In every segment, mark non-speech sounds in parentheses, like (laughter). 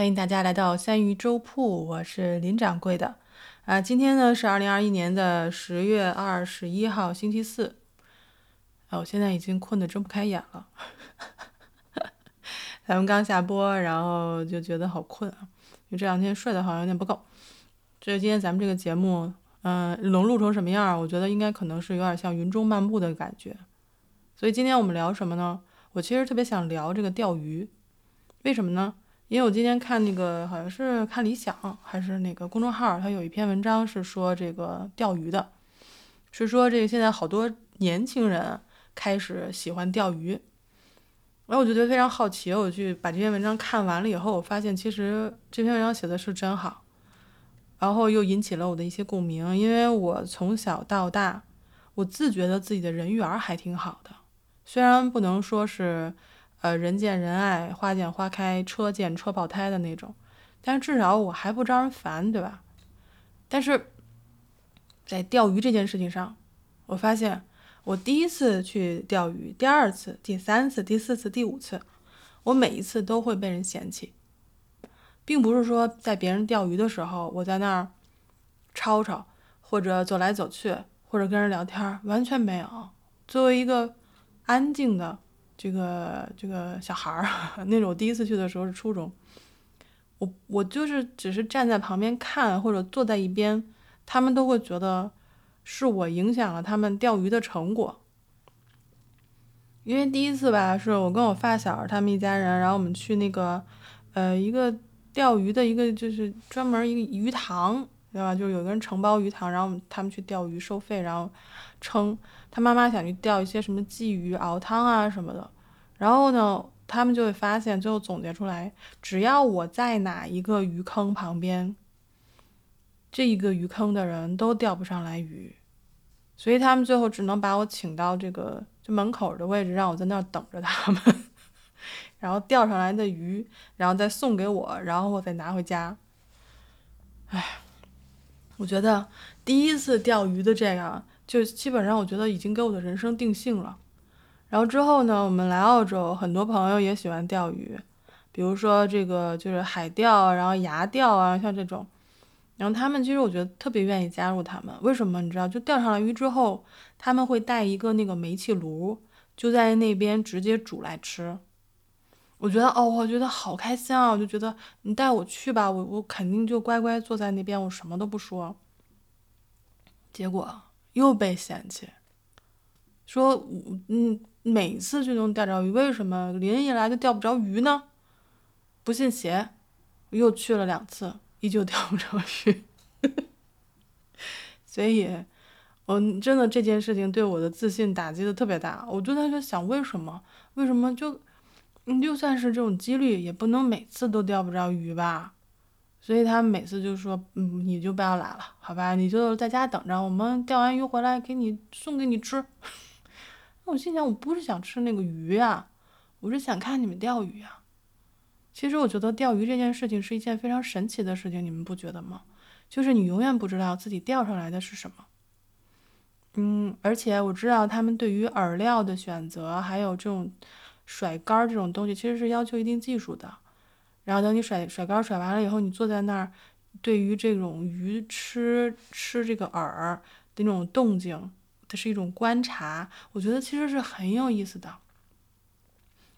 欢迎大家来到三鱼粥铺，我是林掌柜的。啊，今天呢是二零二一年的十月二十一号，星期四。啊，我现在已经困得睁不开眼了。(laughs) 咱们刚下播，然后就觉得好困啊，因为这两天睡得好像有点不够。这今天咱们这个节目，嗯，能录成什么样？我觉得应该可能是有点像云中漫步的感觉。所以今天我们聊什么呢？我其实特别想聊这个钓鱼，为什么呢？因为我今天看那个好像是看理想还是那个公众号，它有一篇文章是说这个钓鱼的，是说这个现在好多年轻人开始喜欢钓鱼，然后我就觉得非常好奇，我去把这篇文章看完了以后，我发现其实这篇文章写的是真好，然后又引起了我的一些共鸣，因为我从小到大，我自觉得自己的人缘还挺好的，虽然不能说是。呃，人见人爱，花见花开，车见车爆胎的那种，但是至少我还不招人烦，对吧？但是在钓鱼这件事情上，我发现我第一次去钓鱼，第二次、第三次、第四次、第五次，我每一次都会被人嫌弃，并不是说在别人钓鱼的时候，我在那儿吵吵，或者走来走去，或者跟人聊天，完全没有。作为一个安静的。这个这个小孩儿，(laughs) 那种我第一次去的时候是初中，我我就是只是站在旁边看或者坐在一边，他们都会觉得是我影响了他们钓鱼的成果。因为第一次吧，是我跟我发小他们一家人，然后我们去那个呃一个钓鱼的一个就是专门一个鱼塘，对吧？就是有个人承包鱼塘，然后他们去钓鱼收费，然后称。他妈妈想去钓一些什么鲫鱼熬汤啊什么的，然后呢，他们就会发现，最后总结出来，只要我在哪一个鱼坑旁边，这一个鱼坑的人都钓不上来鱼，所以他们最后只能把我请到这个就门口的位置，让我在那儿等着他们，(laughs) 然后钓上来的鱼，然后再送给我，然后我再拿回家。哎，我觉得第一次钓鱼的这个。就基本上，我觉得已经给我的人生定性了。然后之后呢，我们来澳洲，很多朋友也喜欢钓鱼，比如说这个就是海钓，然后崖钓啊，像这种。然后他们其实我觉得特别愿意加入他们，为什么？你知道，就钓上来鱼之后，他们会带一个那个煤气炉，就在那边直接煮来吃。我觉得哦，我觉得好开心啊！我就觉得你带我去吧，我我肯定就乖乖坐在那边，我什么都不说。结果。又被嫌弃，说嗯，每次就能钓着鱼，为什么淋一来就钓不着鱼呢？不信邪，又去了两次，依旧钓不着鱼。(laughs) 所以，我真的这件事情对我的自信打击的特别大。我就在想，为什么？为什么就，就算是这种几率，也不能每次都钓不着鱼吧？所以他每次就说，嗯，你就不要来了，好吧？你就在家等着，我们钓完鱼回来给你送给你吃。(laughs) 我心想，我不是想吃那个鱼呀，我是想看你们钓鱼呀。其实我觉得钓鱼这件事情是一件非常神奇的事情，你们不觉得吗？就是你永远不知道自己钓上来的是什么。嗯，而且我知道他们对于饵料的选择，还有这种甩竿这种东西，其实是要求一定技术的。然后等你甩甩竿甩完了以后，你坐在那儿，对于这种鱼吃吃这个饵的那种动静，它是一种观察，我觉得其实是很有意思的。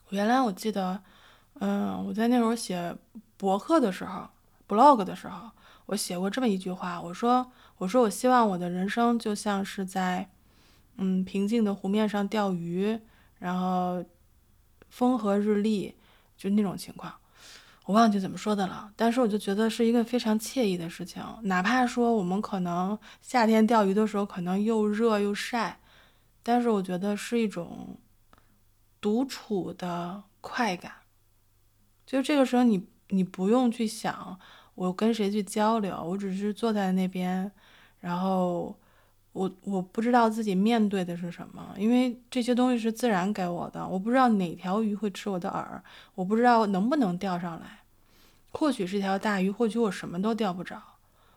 原来我记得，嗯，我在那会儿写博客的时候，blog 的时候，我写过这么一句话，我说，我说我希望我的人生就像是在，嗯，平静的湖面上钓鱼，然后风和日丽，就那种情况。我忘记怎么说的了，但是我就觉得是一个非常惬意的事情。哪怕说我们可能夏天钓鱼的时候可能又热又晒，但是我觉得是一种独处的快感。就这个时候，你你不用去想我跟谁去交流，我只是坐在那边，然后我我不知道自己面对的是什么，因为这些东西是自然给我的，我不知道哪条鱼会吃我的饵，我不知道能不能钓上来。或许是条大鱼，或许我什么都钓不着。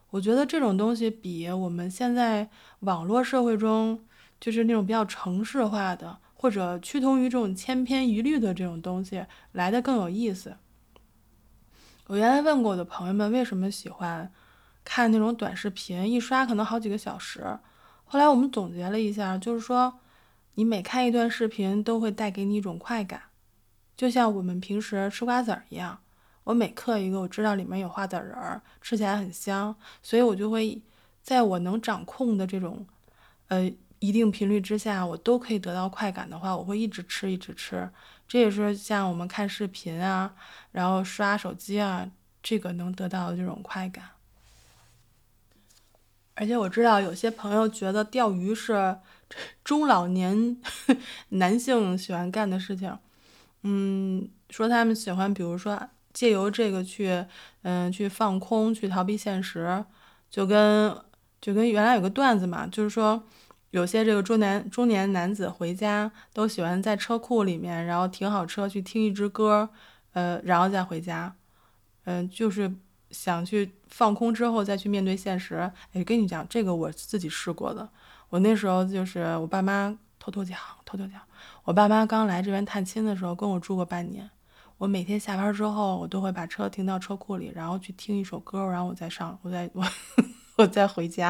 我觉得这种东西比我们现在网络社会中，就是那种比较城市化的，或者趋同于这种千篇一律的这种东西来的更有意思。我原来问过我的朋友们为什么喜欢看那种短视频，一刷可能好几个小时。后来我们总结了一下，就是说，你每看一段视频都会带给你一种快感，就像我们平时吃瓜子儿一样。我每嗑一个，我知道里面有花籽仁儿，吃起来很香，所以我就会在我能掌控的这种呃一定频率之下，我都可以得到快感的话，我会一直吃，一直吃。这也是像我们看视频啊，然后刷手机啊，这个能得到的这种快感。而且我知道有些朋友觉得钓鱼是 (laughs) 中老年 (laughs) 男性喜欢干的事情，嗯，说他们喜欢，比如说借由这个去，嗯，去放空，去逃避现实，就跟就跟原来有个段子嘛，就是说有些这个中年中年男子回家都喜欢在车库里面，然后停好车去听一支歌，呃，然后再回家，嗯，就是。想去放空之后再去面对现实，哎，跟你讲这个我自己试过的。我那时候就是我爸妈偷偷讲，偷偷讲，我爸妈刚来这边探亲的时候跟我住过半年。我每天下班之后，我都会把车停到车库里，然后去听一首歌，然后我再上，我再我 (laughs) 我再回家。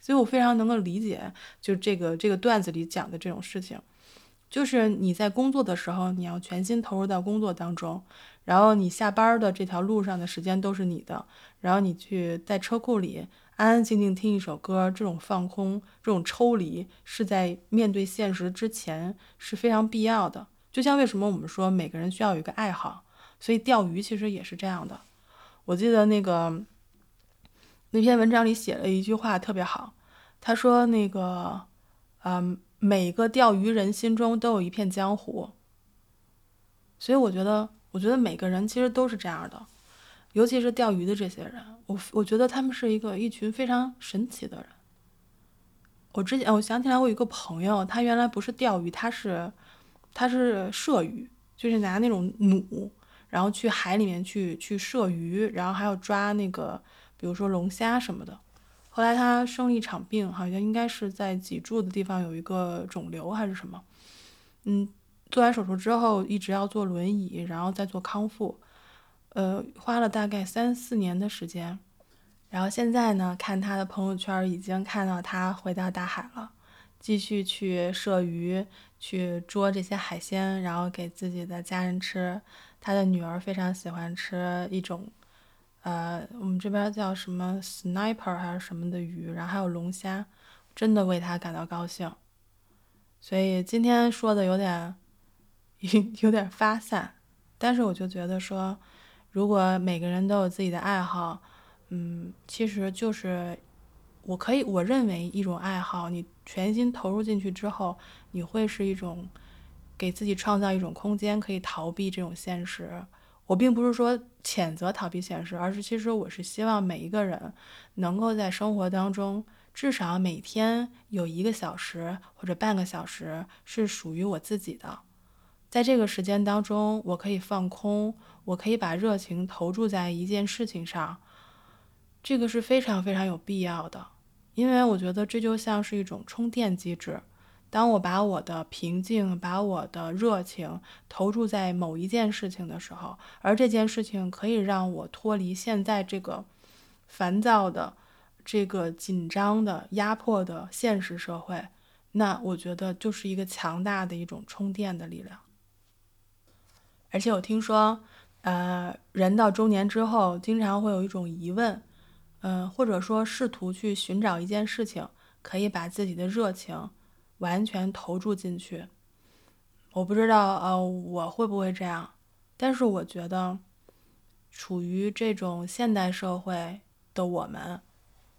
所以我非常能够理解，就这个这个段子里讲的这种事情，就是你在工作的时候，你要全心投入到工作当中。然后你下班的这条路上的时间都是你的，然后你去在车库里安安静静听一首歌，这种放空、这种抽离，是在面对现实之前是非常必要的。就像为什么我们说每个人需要有一个爱好，所以钓鱼其实也是这样的。我记得那个那篇文章里写了一句话特别好，他说那个，嗯，每个钓鱼人心中都有一片江湖，所以我觉得。我觉得每个人其实都是这样的，尤其是钓鱼的这些人，我我觉得他们是一个一群非常神奇的人。我之前我想起来，我有一个朋友，他原来不是钓鱼，他是他是射鱼，就是拿那种弩，然后去海里面去去射鱼，然后还要抓那个比如说龙虾什么的。后来他生了一场病，好像应该是在脊柱的地方有一个肿瘤还是什么，嗯。做完手术之后，一直要坐轮椅，然后再做康复，呃，花了大概三四年的时间。然后现在呢，看他的朋友圈，已经看到他回到大海了，继续去射鱼，去捉这些海鲜，然后给自己的家人吃。他的女儿非常喜欢吃一种，呃，我们这边叫什么 sniper 还是什么的鱼，然后还有龙虾，真的为他感到高兴。所以今天说的有点。(laughs) 有点发散，但是我就觉得说，如果每个人都有自己的爱好，嗯，其实就是我可以我认为一种爱好，你全心投入进去之后，你会是一种给自己创造一种空间，可以逃避这种现实。我并不是说谴责逃避现实，而是其实我是希望每一个人能够在生活当中，至少每天有一个小时或者半个小时是属于我自己的。在这个时间当中，我可以放空，我可以把热情投注在一件事情上，这个是非常非常有必要的，因为我觉得这就像是一种充电机制。当我把我的平静、把我的热情投注在某一件事情的时候，而这件事情可以让我脱离现在这个烦躁的、这个紧张的、压迫的现实社会，那我觉得就是一个强大的一种充电的力量。而且我听说，呃，人到中年之后，经常会有一种疑问，嗯，或者说试图去寻找一件事情，可以把自己的热情完全投注进去。我不知道，呃，我会不会这样？但是我觉得，处于这种现代社会的我们，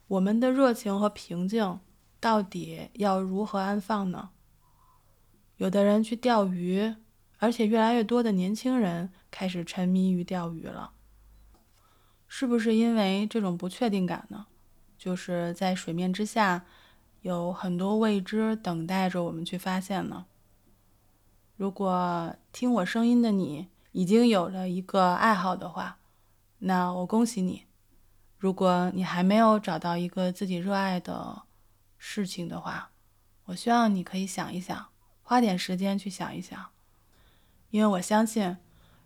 我们的热情和平静到底要如何安放呢？有的人去钓鱼。而且越来越多的年轻人开始沉迷于钓鱼了，是不是因为这种不确定感呢？就是在水面之下有很多未知等待着我们去发现呢？如果听我声音的你已经有了一个爱好的话，那我恭喜你；如果你还没有找到一个自己热爱的事情的话，我希望你可以想一想，花点时间去想一想。因为我相信，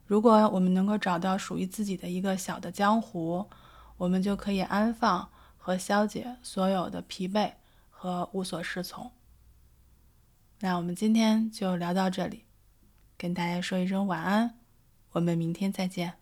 如果我们能够找到属于自己的一个小的江湖，我们就可以安放和消解所有的疲惫和无所适从。那我们今天就聊到这里，跟大家说一声晚安，我们明天再见。